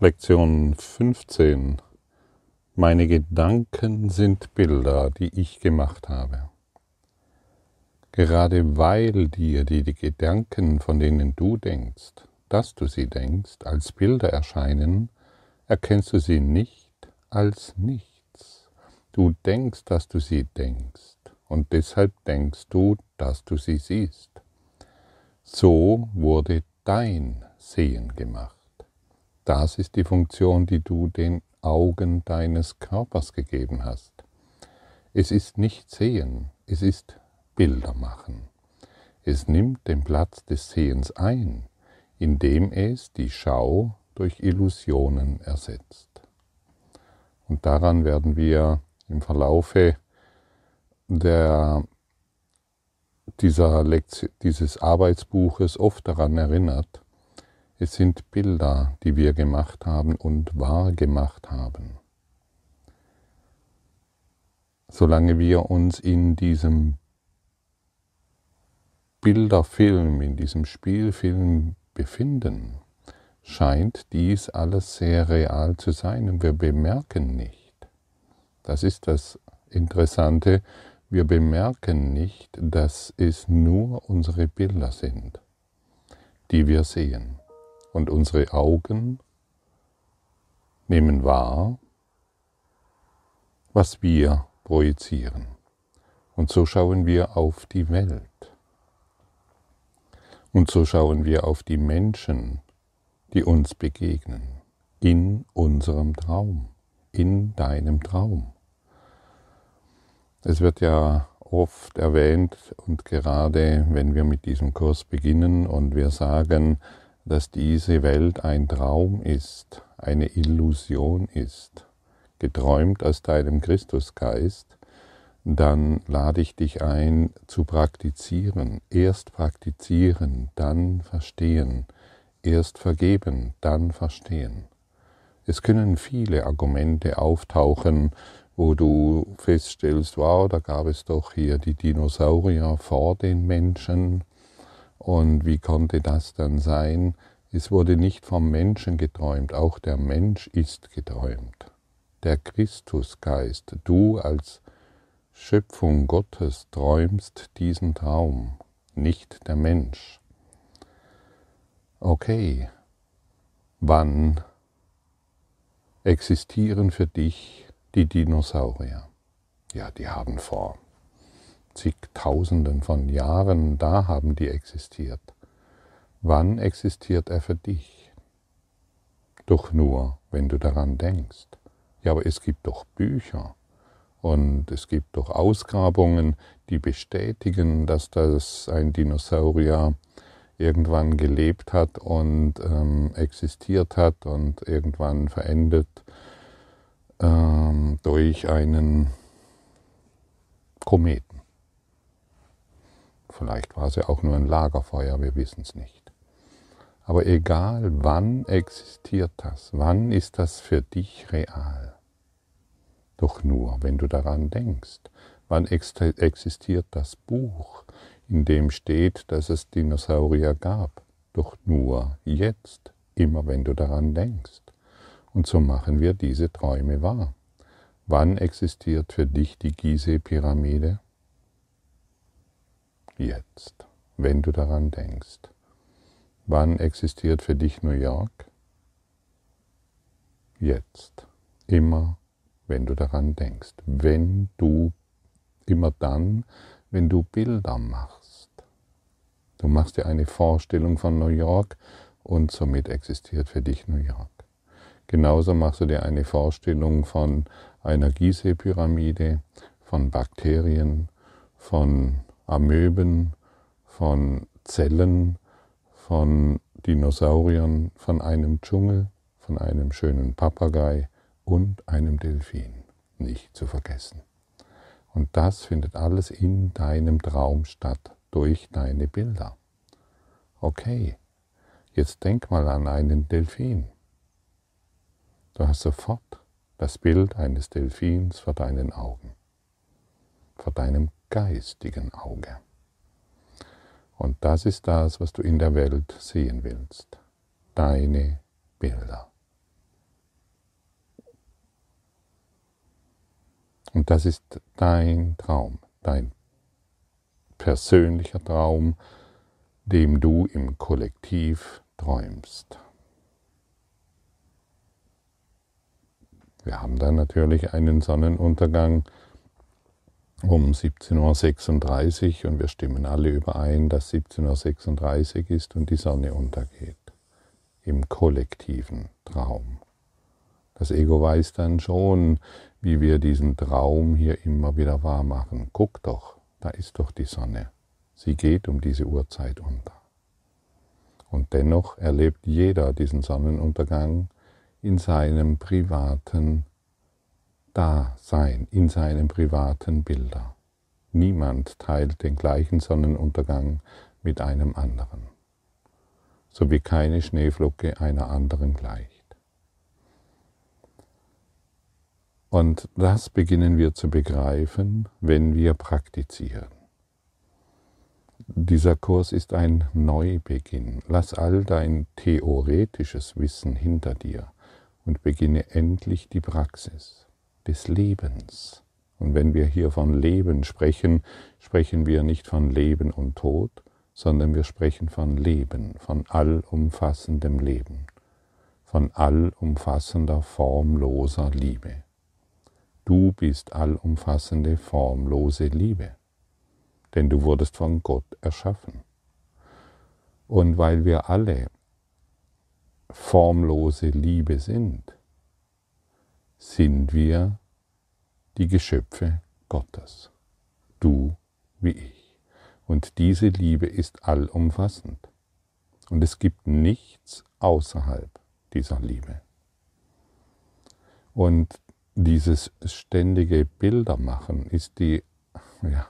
Lektion 15. Meine Gedanken sind Bilder, die ich gemacht habe. Gerade weil dir die, die Gedanken, von denen du denkst, dass du sie denkst, als Bilder erscheinen, erkennst du sie nicht als nichts. Du denkst, dass du sie denkst, und deshalb denkst du, dass du sie siehst. So wurde dein Sehen gemacht. Das ist die Funktion, die du den Augen deines Körpers gegeben hast. Es ist nicht Sehen, es ist Bilder machen. Es nimmt den Platz des Sehens ein, indem es die Schau durch Illusionen ersetzt. Und daran werden wir im Verlaufe der, dieser Lektion, dieses Arbeitsbuches oft daran erinnert, es sind Bilder, die wir gemacht haben und wahr gemacht haben. Solange wir uns in diesem Bilderfilm, in diesem Spielfilm befinden, scheint dies alles sehr real zu sein und wir bemerken nicht. Das ist das Interessante, wir bemerken nicht, dass es nur unsere Bilder sind, die wir sehen und unsere Augen nehmen wahr, was wir projizieren. Und so schauen wir auf die Welt. Und so schauen wir auf die Menschen, die uns begegnen, in unserem Traum, in deinem Traum. Es wird ja oft erwähnt und gerade wenn wir mit diesem Kurs beginnen und wir sagen, dass diese Welt ein Traum ist, eine Illusion ist, geträumt aus deinem Christusgeist, dann lade ich dich ein zu praktizieren. Erst praktizieren, dann verstehen. Erst vergeben, dann verstehen. Es können viele Argumente auftauchen, wo du feststellst, wow, da gab es doch hier die Dinosaurier vor den Menschen und wie konnte das dann sein? Es wurde nicht vom Menschen geträumt, auch der Mensch ist geträumt. Der Christusgeist, du als Schöpfung Gottes träumst diesen Traum, nicht der Mensch. Okay, wann existieren für dich die Dinosaurier? Ja, die haben vor zigtausenden von Jahren, da haben die existiert. Wann existiert er für dich? Doch nur, wenn du daran denkst. Ja, aber es gibt doch Bücher und es gibt doch Ausgrabungen, die bestätigen, dass das ein Dinosaurier irgendwann gelebt hat und ähm, existiert hat und irgendwann verendet ähm, durch einen Kometen. Vielleicht war ja auch nur ein Lagerfeuer, wir wissen es nicht. Aber egal, wann existiert das, wann ist das für dich real? Doch nur, wenn du daran denkst. Wann existiert das Buch, in dem steht, dass es Dinosaurier gab? Doch nur jetzt, immer wenn du daran denkst. Und so machen wir diese Träume wahr. Wann existiert für dich die Gizeh-Pyramide? Jetzt, wenn du daran denkst. Wann existiert für dich New York? Jetzt, immer, wenn du daran denkst. Wenn du, immer dann, wenn du Bilder machst. Du machst dir eine Vorstellung von New York und somit existiert für dich New York. Genauso machst du dir eine Vorstellung von einer Gizeh-Pyramide, von Bakterien, von Amöben, von Zellen, von Dinosauriern, von einem Dschungel, von einem schönen Papagei und einem Delfin, nicht zu vergessen. Und das findet alles in deinem Traum statt, durch deine Bilder. Okay, jetzt denk mal an einen Delfin. Du hast sofort das Bild eines Delfins vor deinen Augen, vor deinem geistigen Auge. Und das ist das, was du in der Welt sehen willst. Deine Bilder. Und das ist dein Traum, dein persönlicher Traum, dem du im Kollektiv träumst. Wir haben dann natürlich einen Sonnenuntergang um 17.36 Uhr und wir stimmen alle überein, dass 17.36 Uhr ist und die Sonne untergeht. Im kollektiven Traum. Das Ego weiß dann schon, wie wir diesen Traum hier immer wieder wahr machen. Guck doch, da ist doch die Sonne. Sie geht um diese Uhrzeit unter. Und dennoch erlebt jeder diesen Sonnenuntergang in seinem privaten Dasein, in seinem privaten Bilder. Niemand teilt den gleichen Sonnenuntergang mit einem anderen, so wie keine Schneeflocke einer anderen gleicht. Und das beginnen wir zu begreifen, wenn wir praktizieren. Dieser Kurs ist ein Neubeginn. Lass all dein theoretisches Wissen hinter dir und beginne endlich die Praxis des Lebens. Und wenn wir hier von Leben sprechen, sprechen wir nicht von Leben und Tod, sondern wir sprechen von Leben, von allumfassendem Leben, von allumfassender, formloser Liebe. Du bist allumfassende, formlose Liebe, denn du wurdest von Gott erschaffen. Und weil wir alle formlose Liebe sind, sind wir die Geschöpfe Gottes, du wie ich. Und diese Liebe ist allumfassend. Und es gibt nichts außerhalb dieser Liebe. Und dieses ständige Bildermachen ist, die, ja,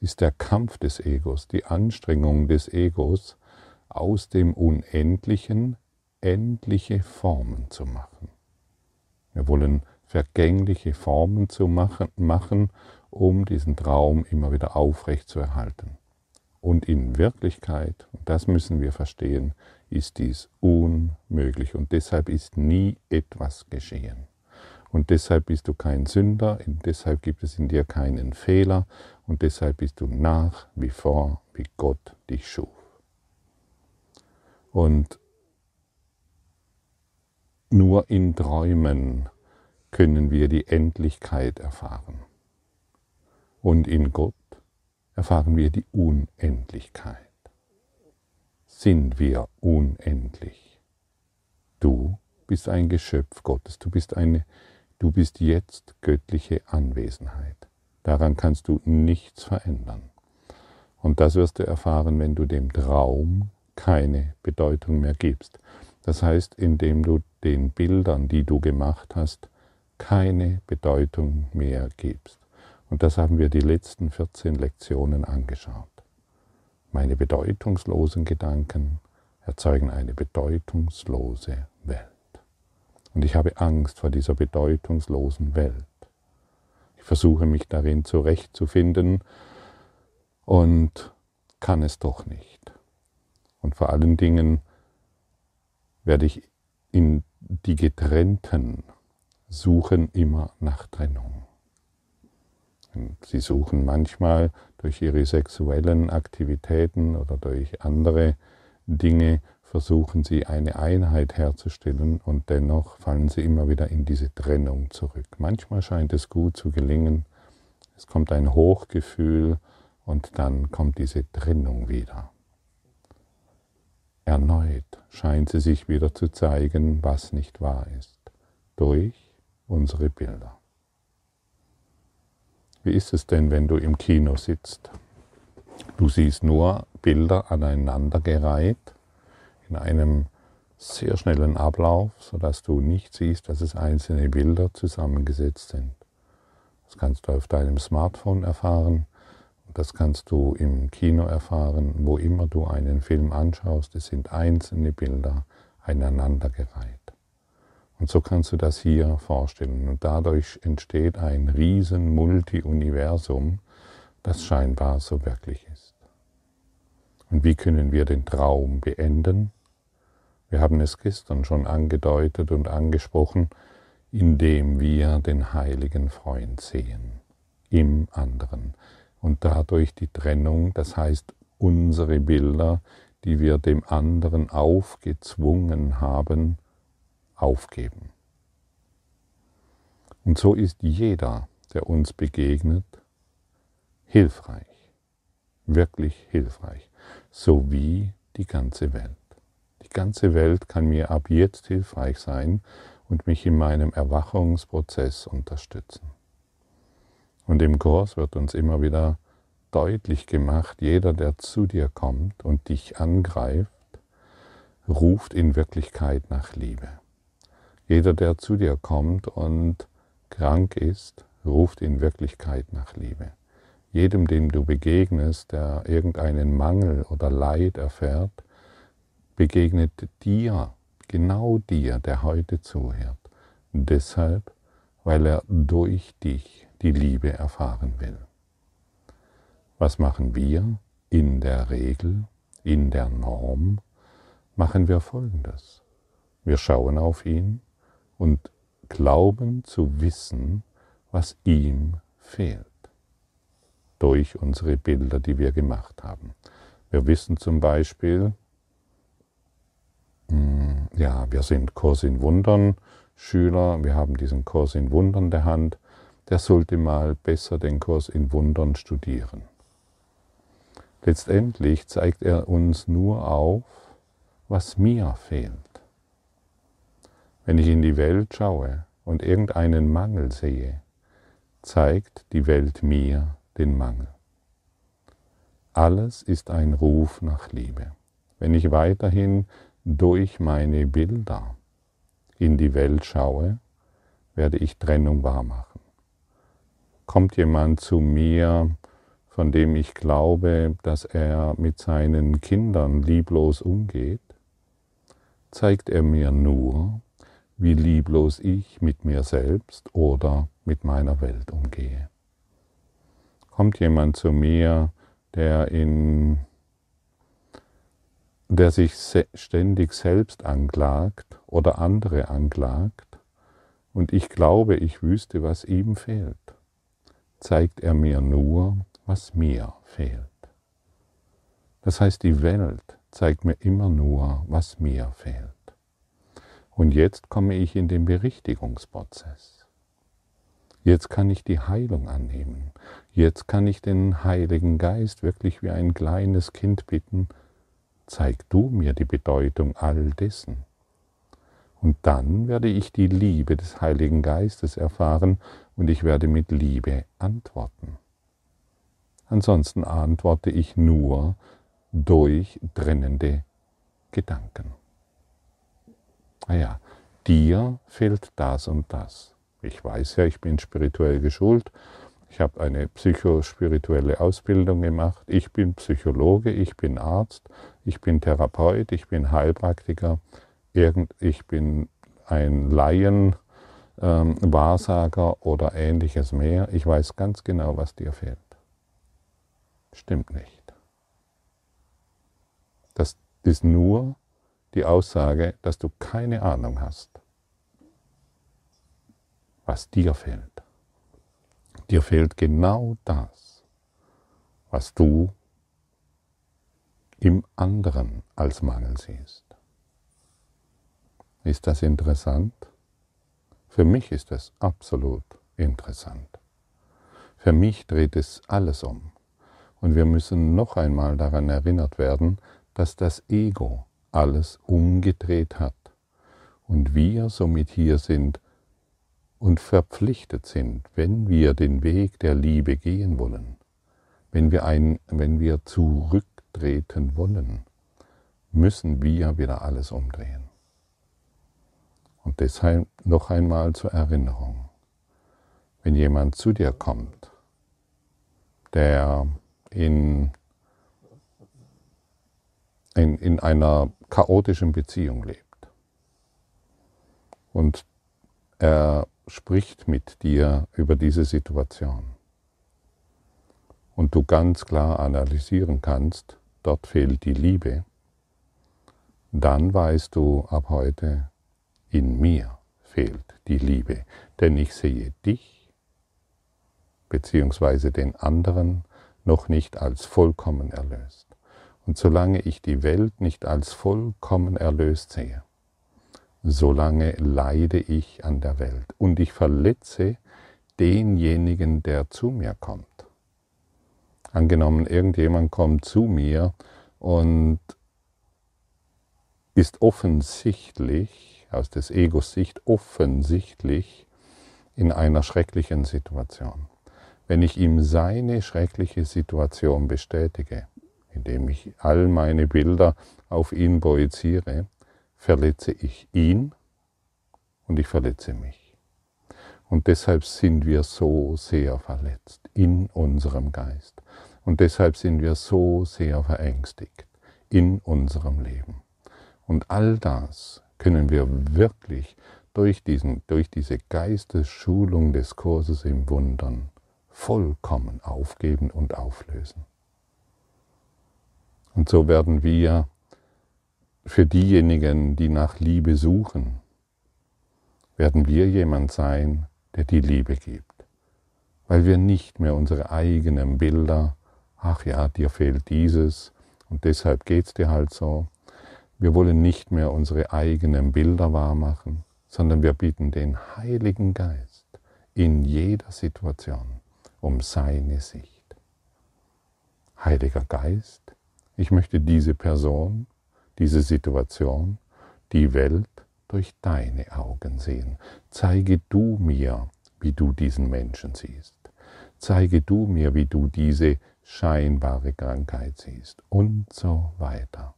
ist der Kampf des Egos, die Anstrengung des Egos, aus dem Unendlichen endliche Formen zu machen. Wir wollen vergängliche Formen zu machen, machen, um diesen Traum immer wieder aufrecht zu erhalten. Und in Wirklichkeit, und das müssen wir verstehen, ist dies unmöglich und deshalb ist nie etwas geschehen. Und deshalb bist du kein Sünder, deshalb gibt es in dir keinen Fehler und deshalb bist du nach wie vor, wie Gott dich schuf. Und nur in Träumen können wir die Endlichkeit erfahren. Und in Gott erfahren wir die Unendlichkeit. Sind wir unendlich? Du bist ein Geschöpf Gottes, du bist eine Du bist jetzt göttliche Anwesenheit. Daran kannst du nichts verändern. Und das wirst du erfahren, wenn du dem Traum keine Bedeutung mehr gibst. Das heißt, indem du den Bildern, die du gemacht hast, keine Bedeutung mehr gibst. Und das haben wir die letzten 14 Lektionen angeschaut. Meine bedeutungslosen Gedanken erzeugen eine bedeutungslose Welt. Und ich habe Angst vor dieser bedeutungslosen Welt. Ich versuche mich darin zurechtzufinden und kann es doch nicht. Und vor allen Dingen werde ich in die Getrennten suchen immer nach Trennung. Sie suchen manchmal durch ihre sexuellen Aktivitäten oder durch andere Dinge versuchen sie eine Einheit herzustellen und dennoch fallen sie immer wieder in diese Trennung zurück. Manchmal scheint es gut zu gelingen, es kommt ein Hochgefühl und dann kommt diese Trennung wieder. Erneut scheint sie sich wieder zu zeigen, was nicht wahr ist, durch unsere Bilder. Wie ist es denn, wenn du im Kino sitzt? Du siehst nur Bilder aneinandergereiht in einem sehr schnellen Ablauf, sodass du nicht siehst, dass es einzelne Bilder zusammengesetzt sind. Das kannst du auf deinem Smartphone erfahren, das kannst du im Kino erfahren, wo immer du einen Film anschaust, es sind einzelne Bilder aneinandergereiht. Und so kannst du das hier vorstellen. Und dadurch entsteht ein riesen Multi-Universum, das scheinbar so wirklich ist. Und wie können wir den Traum beenden? Wir haben es gestern schon angedeutet und angesprochen, indem wir den heiligen Freund sehen im anderen und dadurch die Trennung, das heißt unsere Bilder, die wir dem anderen aufgezwungen haben, aufgeben. Und so ist jeder, der uns begegnet, hilfreich, wirklich hilfreich, so wie die ganze Welt. Die ganze Welt kann mir ab jetzt hilfreich sein und mich in meinem Erwachungsprozess unterstützen. Und im Kurs wird uns immer wieder deutlich gemacht, jeder, der zu dir kommt und dich angreift, ruft in Wirklichkeit nach Liebe. Jeder, der zu dir kommt und krank ist, ruft in Wirklichkeit nach Liebe. Jedem, dem du begegnest, der irgendeinen Mangel oder Leid erfährt, begegnet dir, genau dir, der heute zuhört. Deshalb, weil er durch dich die Liebe erfahren will. Was machen wir? In der Regel, in der Norm, machen wir Folgendes. Wir schauen auf ihn und glauben zu wissen, was ihm fehlt. Durch unsere Bilder, die wir gemacht haben. Wir wissen zum Beispiel, hm, ja, wir sind Kurs in Wundern Schüler, wir haben diesen Kurs in Wundern der Hand, der sollte mal besser den Kurs in Wundern studieren. Letztendlich zeigt er uns nur auf, was mir fehlt. Wenn ich in die Welt schaue und irgendeinen Mangel sehe, zeigt die Welt mir den Mangel. Alles ist ein Ruf nach Liebe. Wenn ich weiterhin durch meine Bilder in die Welt schaue, werde ich Trennung wahrmachen. Kommt jemand zu mir von dem ich glaube, dass er mit seinen Kindern lieblos umgeht, zeigt er mir nur, wie lieblos ich mit mir selbst oder mit meiner Welt umgehe. Kommt jemand zu mir, der in der sich ständig selbst anklagt oder andere anklagt, und ich glaube, ich wüsste, was ihm fehlt, zeigt er mir nur, was mir fehlt. Das heißt, die Welt zeigt mir immer nur, was mir fehlt. Und jetzt komme ich in den Berichtigungsprozess. Jetzt kann ich die Heilung annehmen. Jetzt kann ich den Heiligen Geist wirklich wie ein kleines Kind bitten, zeig du mir die Bedeutung all dessen. Und dann werde ich die Liebe des Heiligen Geistes erfahren und ich werde mit Liebe antworten. Ansonsten antworte ich nur durch trennende Gedanken. Ah dir fehlt das und das. Ich weiß ja, ich bin spirituell geschult. Ich habe eine psychospirituelle Ausbildung gemacht. Ich bin Psychologe, ich bin Arzt, ich bin Therapeut, ich bin Heilpraktiker, ich bin ein Laien, ähm, Wahrsager oder ähnliches mehr. Ich weiß ganz genau, was dir fehlt. Stimmt nicht. Das ist nur die Aussage, dass du keine Ahnung hast, was dir fehlt. Dir fehlt genau das, was du im anderen als Mangel siehst. Ist das interessant? Für mich ist es absolut interessant. Für mich dreht es alles um. Und wir müssen noch einmal daran erinnert werden, dass das Ego alles umgedreht hat und wir somit hier sind und verpflichtet sind, wenn wir den Weg der Liebe gehen wollen, wenn wir, ein, wenn wir zurücktreten wollen, müssen wir wieder alles umdrehen. Und deshalb noch einmal zur Erinnerung, wenn jemand zu dir kommt, der in, in, in einer chaotischen Beziehung lebt. Und er spricht mit dir über diese Situation. Und du ganz klar analysieren kannst, dort fehlt die Liebe, dann weißt du ab heute, in mir fehlt die Liebe, denn ich sehe dich bzw. den anderen noch nicht als vollkommen erlöst. Und solange ich die Welt nicht als vollkommen erlöst sehe, solange leide ich an der Welt und ich verletze denjenigen, der zu mir kommt. Angenommen, irgendjemand kommt zu mir und ist offensichtlich, aus des Egos Sicht offensichtlich in einer schrecklichen Situation. Wenn ich ihm seine schreckliche Situation bestätige, indem ich all meine Bilder auf ihn projiziere, verletze ich ihn und ich verletze mich. Und deshalb sind wir so sehr verletzt in unserem Geist. Und deshalb sind wir so sehr verängstigt in unserem Leben. Und all das können wir wirklich durch, diesen, durch diese Geistesschulung des Kurses im Wundern vollkommen aufgeben und auflösen. Und so werden wir für diejenigen, die nach Liebe suchen, werden wir jemand sein, der die Liebe gibt, weil wir nicht mehr unsere eigenen Bilder, ach ja, dir fehlt dieses und deshalb geht's dir halt so. Wir wollen nicht mehr unsere eigenen Bilder wahrmachen, sondern wir bieten den Heiligen Geist in jeder Situation um seine Sicht. Heiliger Geist, ich möchte diese Person, diese Situation, die Welt durch deine Augen sehen. Zeige du mir, wie du diesen Menschen siehst. Zeige du mir, wie du diese scheinbare Krankheit siehst und so weiter.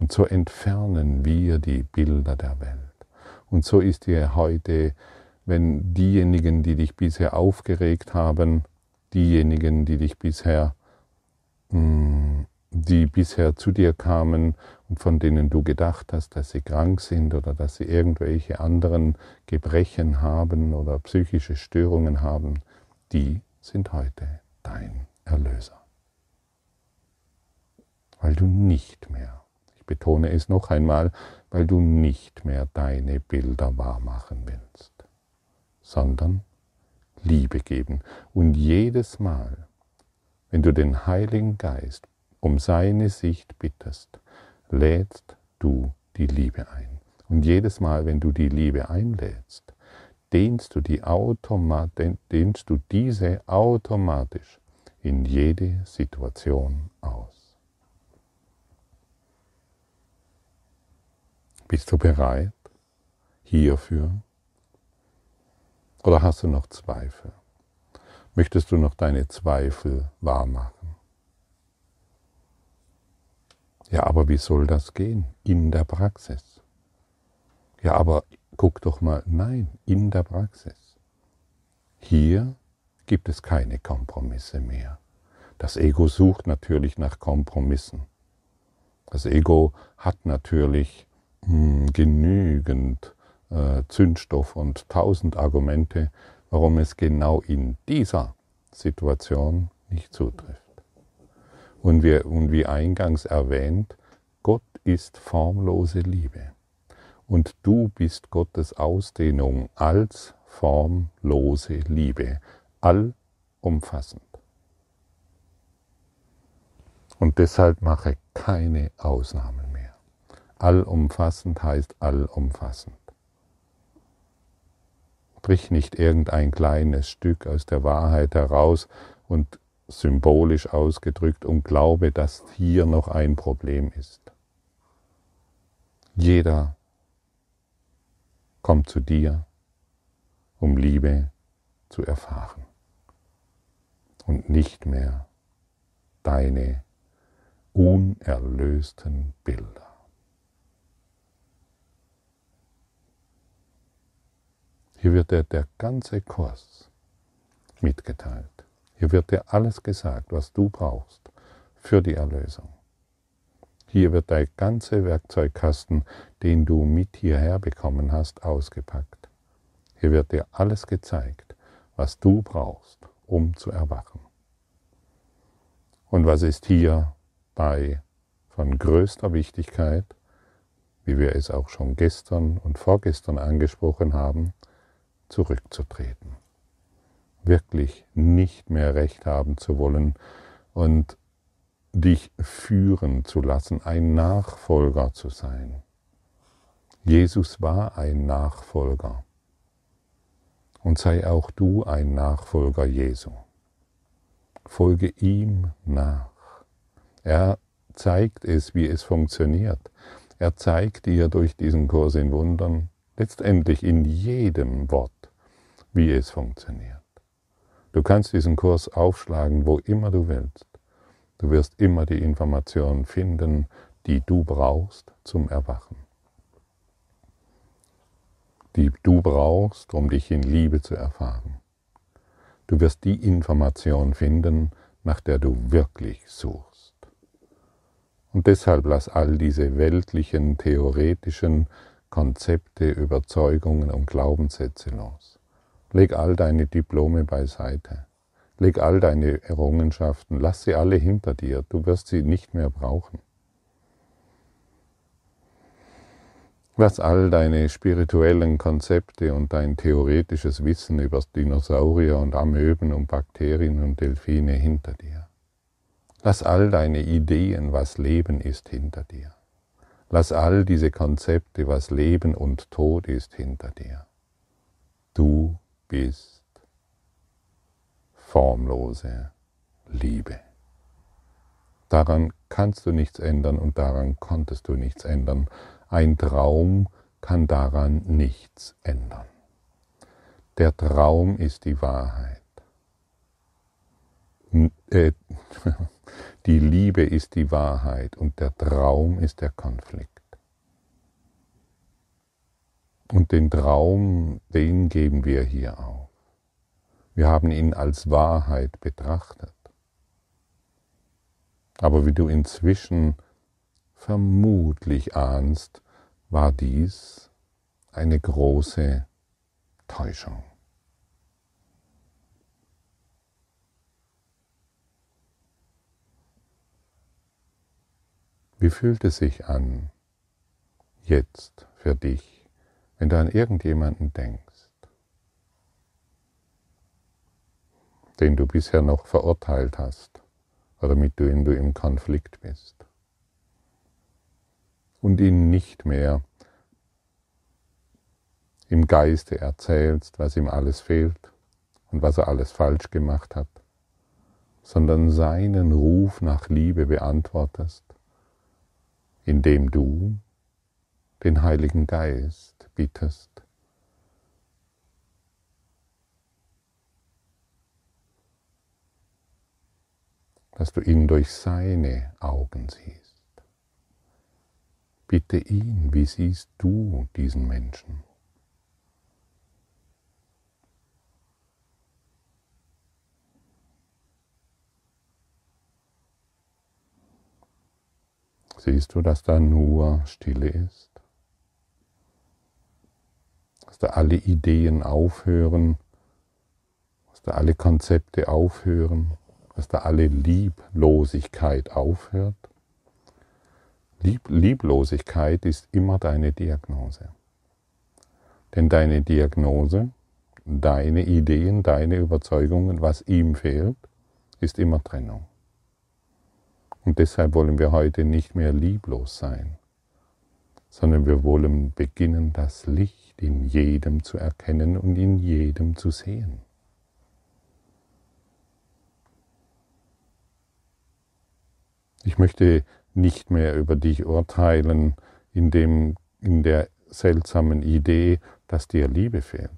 Und so entfernen wir die Bilder der Welt. Und so ist dir heute, wenn diejenigen, die dich bisher aufgeregt haben, diejenigen, die dich bisher mh, die bisher zu dir kamen und von denen du gedacht hast, dass sie krank sind oder dass sie irgendwelche anderen Gebrechen haben oder psychische Störungen haben, die sind heute dein Erlöser. Weil du nicht mehr, betone es noch einmal, weil du nicht mehr deine Bilder wahrmachen willst, sondern Liebe geben. Und jedes Mal, wenn du den Heiligen Geist um seine Sicht bittest, lädst du die Liebe ein. Und jedes Mal, wenn du die Liebe einlädst, dehnst du, die automat dehnst du diese automatisch in jede Situation aus. Bist du bereit hierfür? Oder hast du noch Zweifel? Möchtest du noch deine Zweifel wahrmachen? Ja, aber wie soll das gehen? In der Praxis. Ja, aber guck doch mal, nein, in der Praxis. Hier gibt es keine Kompromisse mehr. Das Ego sucht natürlich nach Kompromissen. Das Ego hat natürlich hm, genügend äh, Zündstoff und tausend Argumente, warum es genau in dieser Situation nicht zutrifft. Und, wir, und wie eingangs erwähnt, Gott ist formlose Liebe. Und du bist Gottes Ausdehnung als formlose Liebe, allumfassend. Und deshalb mache keine Ausnahmen. Allumfassend heißt allumfassend. Brich nicht irgendein kleines Stück aus der Wahrheit heraus und symbolisch ausgedrückt und glaube, dass hier noch ein Problem ist. Jeder kommt zu dir, um Liebe zu erfahren und nicht mehr deine unerlösten Bilder. Hier wird dir der ganze Kurs mitgeteilt. Hier wird dir alles gesagt, was du brauchst für die Erlösung. Hier wird dein ganzer Werkzeugkasten, den du mit hierher bekommen hast, ausgepackt. Hier wird dir alles gezeigt, was du brauchst, um zu erwachen. Und was ist hierbei von größter Wichtigkeit? wie wir es auch schon gestern und vorgestern angesprochen haben, zurückzutreten. Wirklich nicht mehr recht haben zu wollen und dich führen zu lassen, ein Nachfolger zu sein. Jesus war ein Nachfolger. Und sei auch du ein Nachfolger Jesu. Folge ihm nach. Er zeigt es, wie es funktioniert. Er zeigt dir durch diesen Kurs in Wundern, letztendlich in jedem Wort, wie es funktioniert. Du kannst diesen Kurs aufschlagen, wo immer du willst. Du wirst immer die Informationen finden, die du brauchst zum Erwachen. Die du brauchst, um dich in Liebe zu erfahren. Du wirst die Information finden, nach der du wirklich suchst. Und deshalb lass all diese weltlichen, theoretischen Konzepte, Überzeugungen und Glaubenssätze los. Leg all deine Diplome beiseite. Leg all deine Errungenschaften, lass sie alle hinter dir, du wirst sie nicht mehr brauchen. Lass all deine spirituellen Konzepte und dein theoretisches Wissen über Dinosaurier und Amöben und Bakterien und Delfine hinter dir. Lass all deine Ideen, was Leben ist, hinter dir. Lass all diese Konzepte, was Leben und Tod ist, hinter dir. Du bist formlose Liebe. Daran kannst du nichts ändern und daran konntest du nichts ändern. Ein Traum kann daran nichts ändern. Der Traum ist die Wahrheit. Äh, Die Liebe ist die Wahrheit und der Traum ist der Konflikt. Und den Traum, den geben wir hier auf. Wir haben ihn als Wahrheit betrachtet. Aber wie du inzwischen vermutlich ahnst, war dies eine große Täuschung. Wie fühlt es sich an, jetzt für dich, wenn du an irgendjemanden denkst, den du bisher noch verurteilt hast oder mit dem du im Konflikt bist und ihn nicht mehr im Geiste erzählst, was ihm alles fehlt und was er alles falsch gemacht hat, sondern seinen Ruf nach Liebe beantwortest indem du den Heiligen Geist bittest, dass du ihn durch seine Augen siehst. Bitte ihn, wie siehst du diesen Menschen? Siehst du, dass da nur Stille ist? Dass da alle Ideen aufhören, dass da alle Konzepte aufhören, dass da alle Lieblosigkeit aufhört? Lieb Lieblosigkeit ist immer deine Diagnose. Denn deine Diagnose, deine Ideen, deine Überzeugungen, was ihm fehlt, ist immer Trennung. Und deshalb wollen wir heute nicht mehr lieblos sein, sondern wir wollen beginnen, das Licht in jedem zu erkennen und in jedem zu sehen. Ich möchte nicht mehr über dich urteilen in, dem, in der seltsamen Idee, dass dir Liebe fehlt.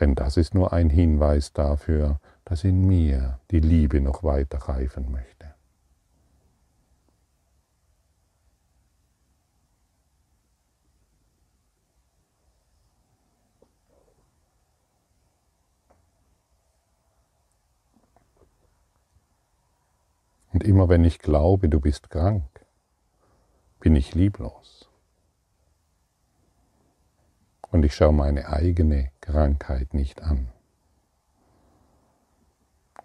Denn das ist nur ein Hinweis dafür, dass in mir die Liebe noch weiter reifen möchte. Und immer wenn ich glaube, du bist krank, bin ich lieblos. Und ich schaue meine eigene Krankheit nicht an.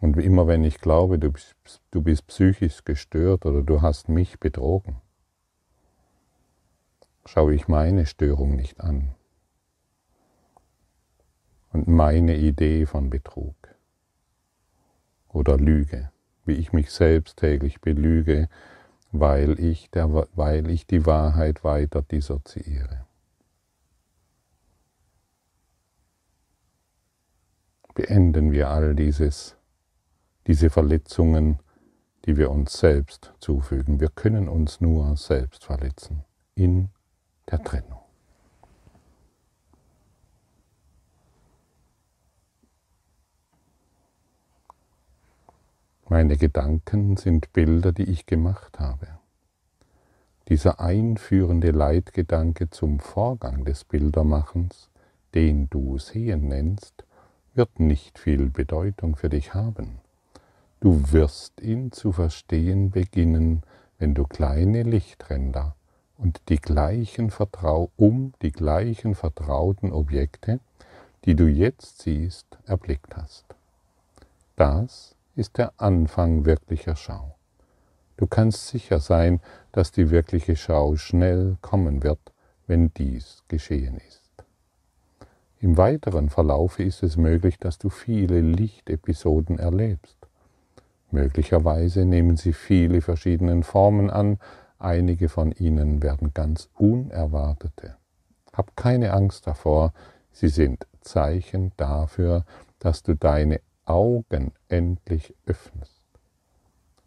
Und immer wenn ich glaube, du bist, du bist psychisch gestört oder du hast mich betrogen, schaue ich meine Störung nicht an und meine Idee von Betrug oder Lüge, wie ich mich selbst täglich belüge, weil ich, der, weil ich die Wahrheit weiter dissoziiere. Beenden wir all dieses, diese Verletzungen, die wir uns selbst zufügen. Wir können uns nur selbst verletzen in der Trennung. Meine Gedanken sind Bilder, die ich gemacht habe. Dieser einführende Leitgedanke zum Vorgang des Bildermachens, den du Sehen nennst, wird nicht viel Bedeutung für dich haben. Du wirst ihn zu verstehen beginnen, wenn du kleine Lichtränder und die gleichen Vertrau um die gleichen vertrauten Objekte, die du jetzt siehst, erblickt hast. Das ist der Anfang wirklicher Schau. Du kannst sicher sein, dass die wirkliche Schau schnell kommen wird, wenn dies geschehen ist. Im weiteren Verlaufe ist es möglich, dass du viele Lichtepisoden erlebst. Möglicherweise nehmen sie viele verschiedene Formen an, einige von ihnen werden ganz unerwartete. Hab keine Angst davor, sie sind Zeichen dafür, dass du deine Augen endlich öffnest.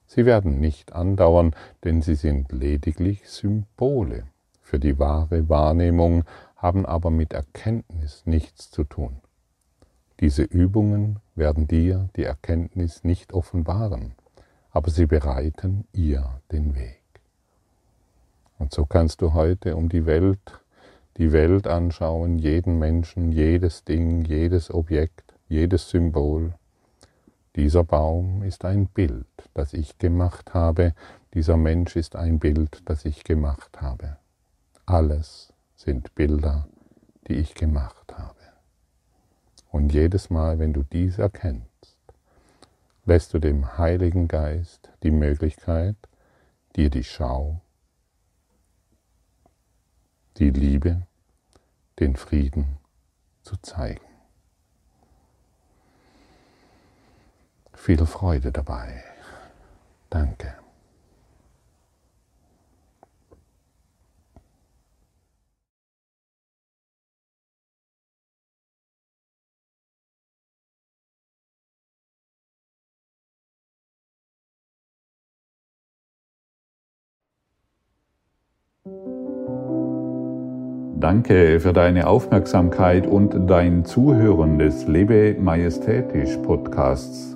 Sie werden nicht andauern, denn sie sind lediglich Symbole. Für die wahre Wahrnehmung haben aber mit Erkenntnis nichts zu tun. Diese Übungen werden dir die Erkenntnis nicht offenbaren, aber sie bereiten ihr den Weg. Und so kannst du heute um die Welt, die Welt anschauen, jeden Menschen, jedes Ding, jedes Objekt, jedes Symbol, dieser Baum ist ein Bild, das ich gemacht habe, dieser Mensch ist ein Bild, das ich gemacht habe. Alles sind Bilder, die ich gemacht habe. Und jedes Mal, wenn du dies erkennst, lässt du dem Heiligen Geist die Möglichkeit, dir die Schau, die Liebe, den Frieden zu zeigen. Viel Freude dabei. Danke. Danke für deine Aufmerksamkeit und dein Zuhören des Lebe Majestätisch Podcasts.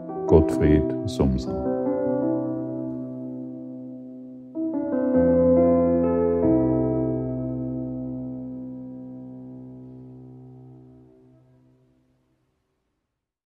Gottfried Sumser.